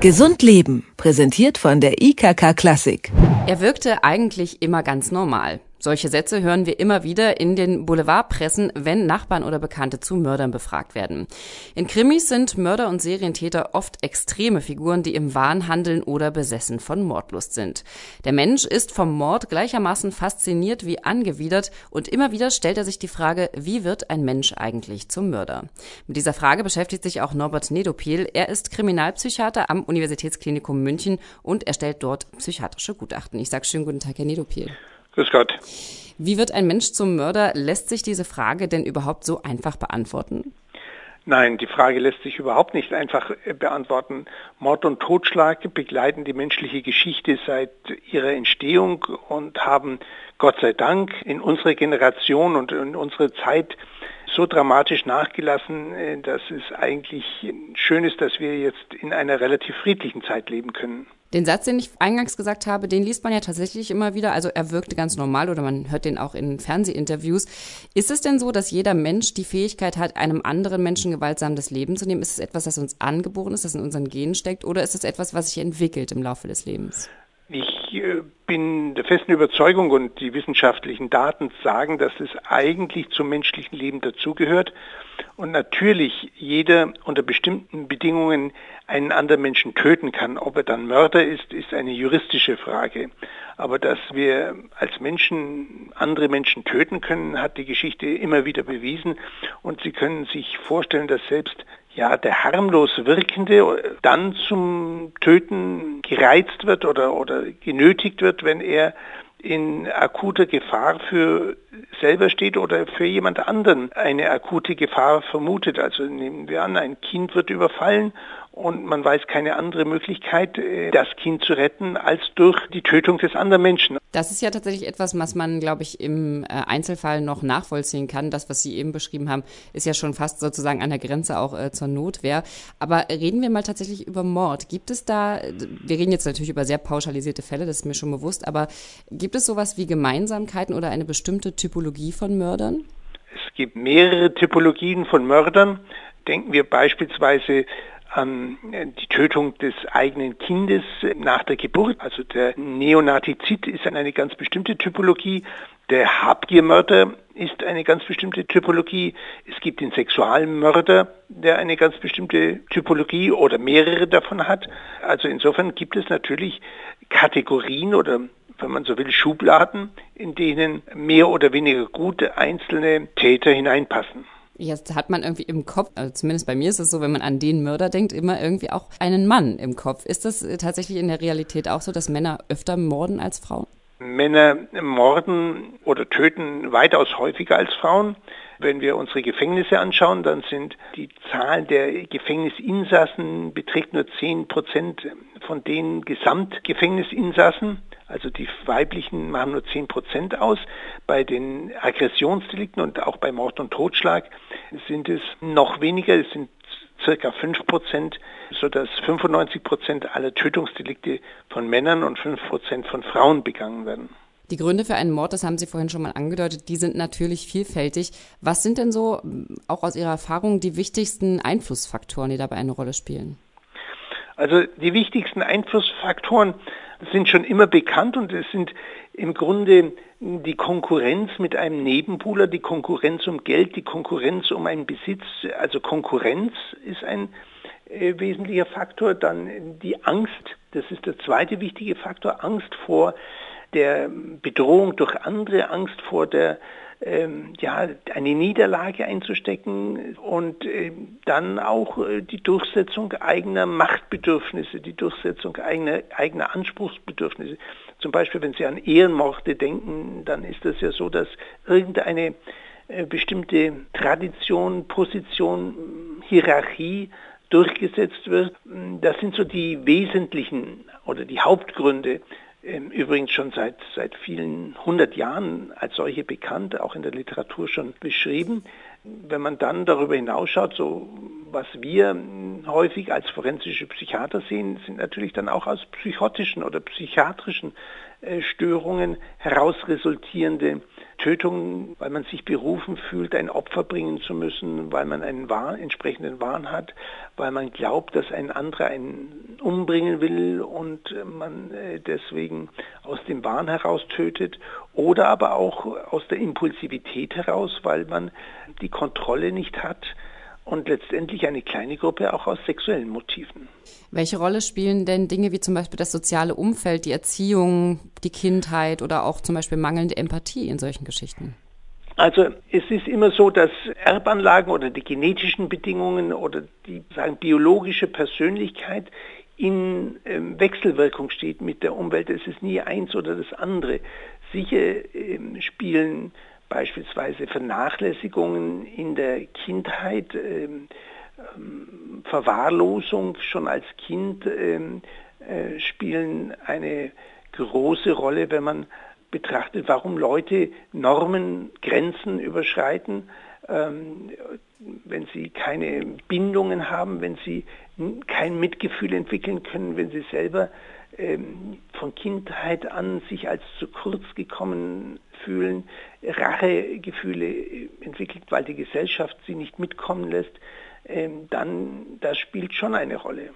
Gesund Leben, präsentiert von der IKK Klassik. Er wirkte eigentlich immer ganz normal. Solche Sätze hören wir immer wieder in den Boulevardpressen, wenn Nachbarn oder Bekannte zu Mördern befragt werden. In Krimis sind Mörder und Serientäter oft extreme Figuren, die im Wahn handeln oder besessen von Mordlust sind. Der Mensch ist vom Mord gleichermaßen fasziniert wie angewidert und immer wieder stellt er sich die Frage, wie wird ein Mensch eigentlich zum Mörder? Mit dieser Frage beschäftigt sich auch Norbert Nedopil. Er ist Kriminalpsychiater am Universitätsklinikum München und erstellt dort psychiatrische Gutachten. Ich sage schönen guten Tag, Herr Nedopil. Grüß Gott. Wie wird ein Mensch zum Mörder? Lässt sich diese Frage denn überhaupt so einfach beantworten? Nein, die Frage lässt sich überhaupt nicht einfach äh, beantworten. Mord und Totschlag begleiten die menschliche Geschichte seit ihrer Entstehung und haben Gott sei Dank in unserer Generation und in unserer Zeit so dramatisch nachgelassen, äh, dass es eigentlich schön ist, dass wir jetzt in einer relativ friedlichen Zeit leben können. Den Satz, den ich eingangs gesagt habe, den liest man ja tatsächlich immer wieder. Also er wirkte ganz normal oder man hört den auch in Fernsehinterviews. Ist es denn so, dass jeder Mensch die Fähigkeit hat, einem anderen Menschen gewaltsam das Leben zu nehmen? Ist es etwas, das uns angeboren ist, das in unseren Genen steckt? Oder ist es etwas, was sich entwickelt im Laufe des Lebens? Ich äh, bin der festen Überzeugung und die wissenschaftlichen Daten sagen, dass es eigentlich zum menschlichen Leben dazugehört und natürlich jeder unter bestimmten Bedingungen einen anderen Menschen töten kann. Ob er dann Mörder ist, ist eine juristische Frage. Aber dass wir als Menschen andere Menschen töten können, hat die Geschichte immer wieder bewiesen. Und Sie können sich vorstellen, dass selbst ja, der harmlos Wirkende dann zum Töten gereizt wird oder, oder genötigt wird, wenn er in akuter Gefahr für selber steht oder für jemand anderen eine akute Gefahr vermutet. Also nehmen wir an, ein Kind wird überfallen und man weiß keine andere Möglichkeit, äh, das Kind zu retten, als durch die Tötung des anderen Menschen. Das ist ja tatsächlich etwas, was man, glaube ich, im äh, Einzelfall noch nachvollziehen kann. Das, was Sie eben beschrieben haben, ist ja schon fast sozusagen an der Grenze auch äh, zur Notwehr. Aber reden wir mal tatsächlich über Mord. Gibt es da, wir reden jetzt natürlich über sehr pauschalisierte Fälle, das ist mir schon bewusst, aber gibt es sowas wie Gemeinsamkeiten oder eine bestimmte Typologie von Mördern? Es gibt mehrere Typologien von Mördern. Denken wir beispielsweise an die Tötung des eigenen Kindes nach der Geburt. Also der Neonatizid ist eine ganz bestimmte Typologie. Der Habgiermörder ist eine ganz bestimmte Typologie. Es gibt den Sexualmörder, der eine ganz bestimmte Typologie oder mehrere davon hat. Also insofern gibt es natürlich Kategorien oder wenn man so will, Schubladen, in denen mehr oder weniger gute einzelne Täter hineinpassen. Jetzt hat man irgendwie im Kopf, also zumindest bei mir ist es so, wenn man an den Mörder denkt, immer irgendwie auch einen Mann im Kopf. Ist das äh, tatsächlich in der Realität auch so, dass Männer öfter morden als Frauen? Männer morden oder töten weitaus häufiger als Frauen. Wenn wir unsere Gefängnisse anschauen, dann sind die Zahl der Gefängnisinsassen beträgt nur 10 Prozent von den Gesamtgefängnisinsassen. Also die weiblichen machen nur 10 Prozent aus. Bei den Aggressionsdelikten und auch bei Mord und Totschlag sind es noch weniger, es sind circa 5 Prozent, sodass 95 Prozent aller Tötungsdelikte von Männern und 5 Prozent von Frauen begangen werden. Die Gründe für einen Mord, das haben Sie vorhin schon mal angedeutet, die sind natürlich vielfältig. Was sind denn so, auch aus Ihrer Erfahrung, die wichtigsten Einflussfaktoren, die dabei eine Rolle spielen? Also die wichtigsten Einflussfaktoren sind schon immer bekannt und es sind im Grunde die Konkurrenz mit einem Nebenbuhler, die Konkurrenz um Geld, die Konkurrenz um einen Besitz. Also Konkurrenz ist ein äh, wesentlicher Faktor. Dann die Angst, das ist der zweite wichtige Faktor, Angst vor der Bedrohung durch andere, Angst vor der ähm, ja, eine Niederlage einzustecken und äh, dann auch äh, die Durchsetzung eigener Machtbedürfnisse, die Durchsetzung eigener, eigener Anspruchsbedürfnisse. Zum Beispiel, wenn Sie an Ehrenmorde denken, dann ist das ja so, dass irgendeine äh, bestimmte Tradition, Position, Hierarchie durchgesetzt wird. Das sind so die wesentlichen oder die Hauptgründe, übrigens schon seit, seit vielen hundert Jahren als solche bekannt, auch in der Literatur schon beschrieben. Wenn man dann darüber hinausschaut, so was wir häufig als forensische Psychiater sehen, sind natürlich dann auch aus psychotischen oder psychiatrischen Störungen heraus resultierende Tötungen, weil man sich berufen fühlt, ein Opfer bringen zu müssen, weil man einen Wahn, entsprechenden Wahn hat, weil man glaubt, dass ein anderer einen umbringen will und man äh, deswegen aus dem Wahn heraus tötet oder aber auch aus der Impulsivität heraus, weil man die Kontrolle nicht hat und letztendlich eine kleine Gruppe auch aus sexuellen Motiven. Welche Rolle spielen denn Dinge wie zum Beispiel das soziale Umfeld, die Erziehung, die Kindheit oder auch zum Beispiel mangelnde Empathie in solchen Geschichten? Also es ist immer so, dass Erbanlagen oder die genetischen Bedingungen oder die sagen biologische Persönlichkeit in ähm, Wechselwirkung steht mit der Umwelt. Es ist nie eins oder das andere. Sicher ähm, spielen beispielsweise Vernachlässigungen in der Kindheit, ähm, ähm, Verwahrlosung schon als Kind ähm, äh, spielen eine große Rolle, wenn man betrachtet, warum Leute Normen, Grenzen überschreiten, ähm, wenn sie keine Bindungen haben, wenn sie kein Mitgefühl entwickeln können, wenn sie selber ähm, von Kindheit an sich als zu kurz gekommen fühlen, Rachegefühle entwickelt, weil die Gesellschaft sie nicht mitkommen lässt, ähm, dann das spielt schon eine Rolle.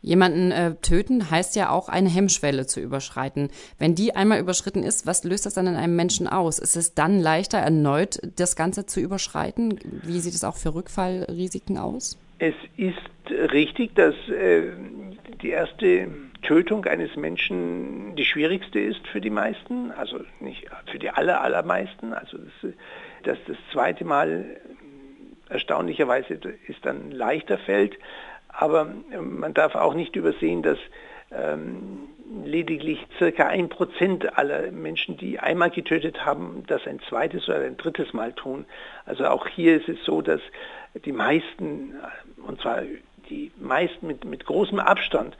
Jemanden äh, töten heißt ja auch eine Hemmschwelle zu überschreiten. Wenn die einmal überschritten ist, was löst das dann in einem Menschen aus? Ist es dann leichter, erneut das Ganze zu überschreiten? Wie sieht es auch für Rückfallrisiken aus? Es ist richtig, dass äh, die erste Tötung eines Menschen die schwierigste ist für die meisten, also nicht für die aller, allermeisten. Also das, dass das zweite Mal erstaunlicherweise ist dann leichter fällt. Aber ähm, man darf auch nicht übersehen, dass ähm, lediglich circa ein Prozent aller Menschen, die einmal getötet haben, das ein zweites oder ein drittes Mal tun. Also auch hier ist es so, dass die meisten, und zwar die meisten mit, mit großem Abstand,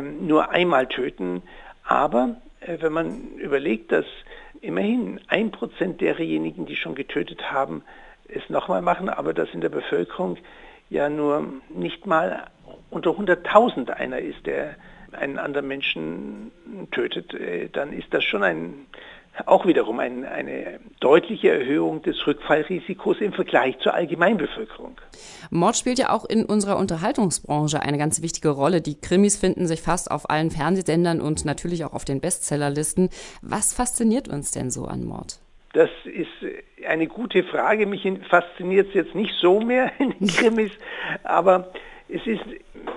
nur einmal töten. Aber äh, wenn man überlegt, dass immerhin ein Prozent derjenigen, die schon getötet haben, es nochmal machen, aber dass in der Bevölkerung ja nur nicht mal unter 100.000 einer ist, der einen anderen Menschen tötet, äh, dann ist das schon ein, auch wiederum ein, eine deutliche Erhöhung des Rückfallrisikos im Vergleich zur Allgemeinbevölkerung. Mord spielt ja auch in unserer Unterhaltungsbranche eine ganz wichtige Rolle. Die Krimis finden sich fast auf allen Fernsehsendern und natürlich auch auf den Bestsellerlisten. Was fasziniert uns denn so an Mord? Das ist eine gute Frage. Mich fasziniert es jetzt nicht so mehr in den Krimis, aber es ist,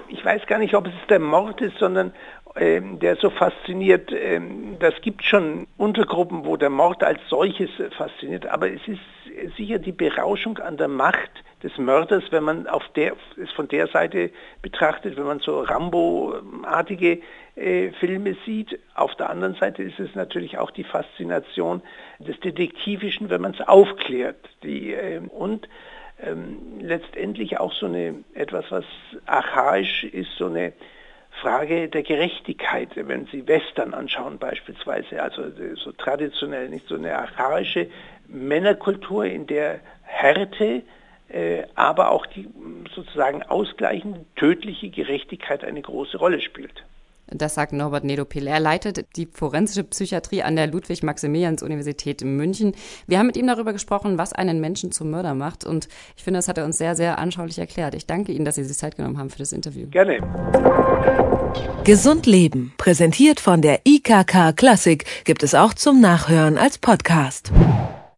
ich weiß gar nicht, ob es der Mord ist, sondern ähm, der so fasziniert. Ähm, das gibt schon Untergruppen, wo der Mord als solches fasziniert, aber es ist sicher die Berauschung an der Macht des Mörders, wenn man auf der, es von der Seite betrachtet, wenn man so Rambo-artige äh, Filme sieht. Auf der anderen Seite ist es natürlich auch die Faszination des Detektivischen, wenn man es aufklärt. Die, äh, und ähm, letztendlich auch so eine etwas, was archaisch ist, so eine Frage der Gerechtigkeit, wenn Sie Western anschauen beispielsweise, also so traditionell nicht so eine archaische Männerkultur, in der Härte äh, aber auch die sozusagen ausgleichende tödliche Gerechtigkeit eine große Rolle spielt. Das sagt Norbert Nedopil. Er leitet die forensische Psychiatrie an der Ludwig-Maximilians-Universität in München. Wir haben mit ihm darüber gesprochen, was einen Menschen zum Mörder macht. Und ich finde, das hat er uns sehr, sehr anschaulich erklärt. Ich danke Ihnen, dass Sie sich Zeit genommen haben für das Interview. Gerne. Gesund Leben, präsentiert von der IKK Klassik, gibt es auch zum Nachhören als Podcast.